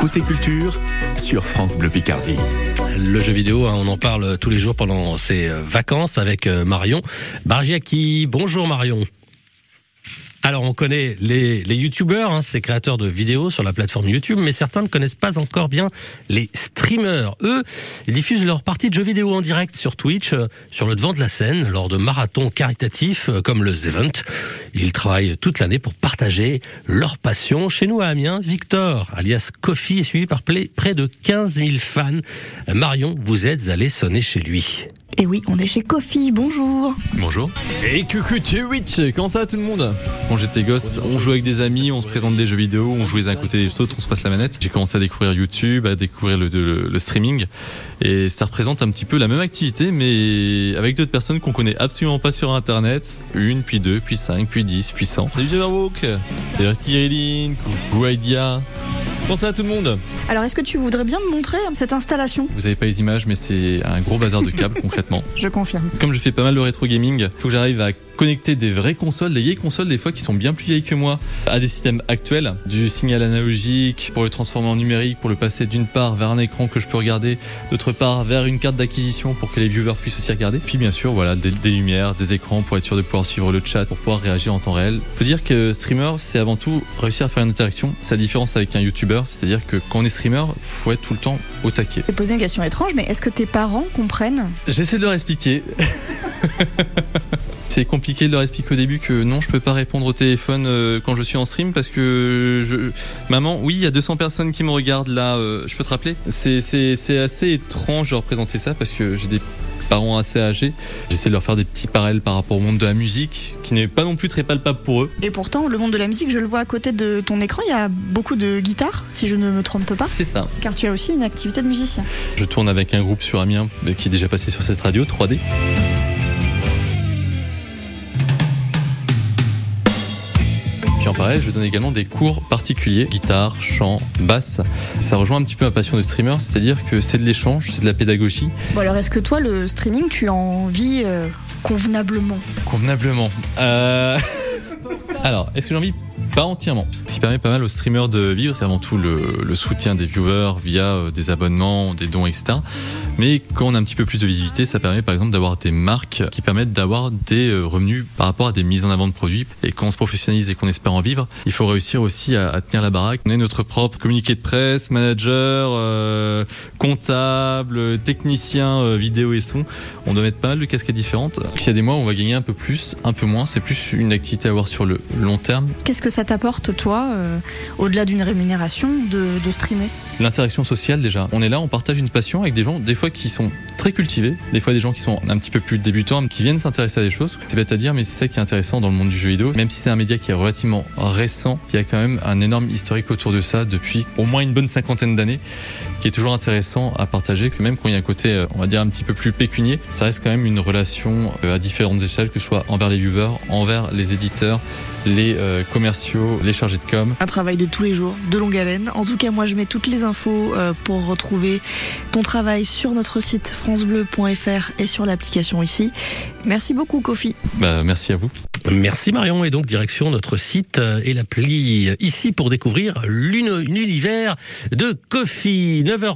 Côté culture sur France Bleu Picardie. Le jeu vidéo, hein, on en parle tous les jours pendant ces euh, vacances avec euh, Marion Bargiaki. Bonjour Marion. Alors on connaît les, les youtubeurs, hein, ces créateurs de vidéos sur la plateforme YouTube, mais certains ne connaissent pas encore bien les streamers. Eux, ils diffusent leur partie de jeux vidéo en direct sur Twitch, euh, sur le devant de la scène, lors de marathons caritatifs euh, comme le The Event. Ils travaillent toute l'année pour partager leur passion. Chez nous à Amiens, Victor, alias Kofi, est suivi par près de 15 000 fans. Marion, vous êtes allé sonner chez lui. Et oui, on est chez Kofi, bonjour Bonjour. Et coucou Twitch, comment ça va tout le monde? Quand j'étais gosse, on jouait avec des amis, on se présente des jeux vidéo, on jouait les uns à côté des autres, on se passe la manette. J'ai commencé à découvrir YouTube, à découvrir le, le, le, streaming. Et ça représente un petit peu la même activité, mais avec d'autres personnes qu'on connaît absolument pas sur Internet. Une, puis deux, puis cinq, puis dix, puis cent. Salut Jabberwock Salut Kirilin, coucou Bonjour à tout le monde. Alors, est-ce que tu voudrais bien me montrer hein, cette installation? Vous n'avez pas les images, mais c'est un gros bazar de câbles concrètement. Je confirme. Comme je fais pas mal de rétro gaming, il faut que j'arrive à connecter des vraies consoles, des vieilles consoles des fois qui sont bien plus vieilles que moi, à des systèmes actuels, du signal analogique pour le transformer en numérique, pour le passer d'une part vers un écran que je peux regarder, d'autre part vers une carte d'acquisition pour que les viewers puissent aussi regarder. Puis bien sûr, voilà, des, des, lumières, des écrans pour être sûr de pouvoir suivre le chat, pour pouvoir réagir en temps réel. Faut dire que streamer, c'est avant tout réussir à faire une interaction. C'est la différence avec un YouTuber, c'est-à-dire que quand on est streamer, faut être tout le temps au taquet. Je vais poser une question étrange, mais est-ce que tes parents comprennent? J'essaie de leur expliquer. C'est compliqué de leur expliquer au début que non, je peux pas répondre au téléphone euh, quand je suis en stream parce que je... maman, oui, il y a 200 personnes qui me regardent là. Euh, je peux te rappeler? C'est c'est assez étrange de représenter ça parce que j'ai des parents assez âgés. J'essaie de leur faire des petits parallèles par rapport au monde de la musique, qui n'est pas non plus très palpable pour eux. Et pourtant, le monde de la musique, je le vois à côté de ton écran, il y a beaucoup de guitares, si je ne me trompe pas. C'est ça. Car tu as aussi une activité de musicien. Je tourne avec un groupe sur Amiens qui est déjà passé sur cette radio, 3D. Parallèle, je donne également des cours particuliers, guitare, chant, basse. Ça rejoint un petit peu ma passion de streamer, c'est-à-dire que c'est de l'échange, c'est de la pédagogie. Bon alors est-ce que toi, le streaming, tu en vis euh, convenablement? Convenablement. Euh... alors, est-ce que j'en vis pas entièrement. Ce qui permet pas mal aux streamers de vivre, c'est avant tout le, soutien des viewers via euh, des abonnements, des dons, etc. Mais quand on a un petit peu plus de visibilité, ça permet par exemple d'avoir des marques qui permettent d'avoir des euh, revenus par rapport à des mises en avant de produits. Et quand on se professionnalise et qu'on espère en vivre, il faut réussir aussi à, tenir la baraque. On est notre propre communiqué de presse, manager, euh, comptable, technicien vidéo et son. On doit mettre pas mal de casquettes différentes. Il y a des mois où on va gagner un peu plus, un peu moins. C'est plus une activité à avoir sur le long terme. Qu'est-ce que ça t'apporte, toi, euh, au-delà d'une rémunération, de, streamer L'interaction sociale, déjà. On est là, on partage une passion avec des gens, des fois qui sont très cultivés, des fois des gens qui sont un petit peu plus débutants, qui viennent s'intéresser à des choses. C'est bête à dire, mais c'est ça qui est intéressant dans le monde du jeu vidéo. Même si c'est un média qui est relativement récent, il y a quand même un énorme historique autour de ça depuis au moins une bonne cinquantaine d'années, qui est toujours intéressant à partager, que même quand il y a un côté, on va dire, un petit peu plus pécunier, ça reste quand même une relation euh, à différentes échelles, que ce soit envers les viewers, envers les éditeurs, les euh, commerciaux, les chargés de com. Un travail de tous les jours, de longue haleine. En tout cas, moi, je mets toutes les infos euh, pour retrouver ton travail sur notre site francebleu.fr et sur l'application ici. Merci beaucoup, Kofi. Bah, merci à vous. Merci Marion et donc direction notre site et l'appli ici pour découvrir l'univers de Kofi 9h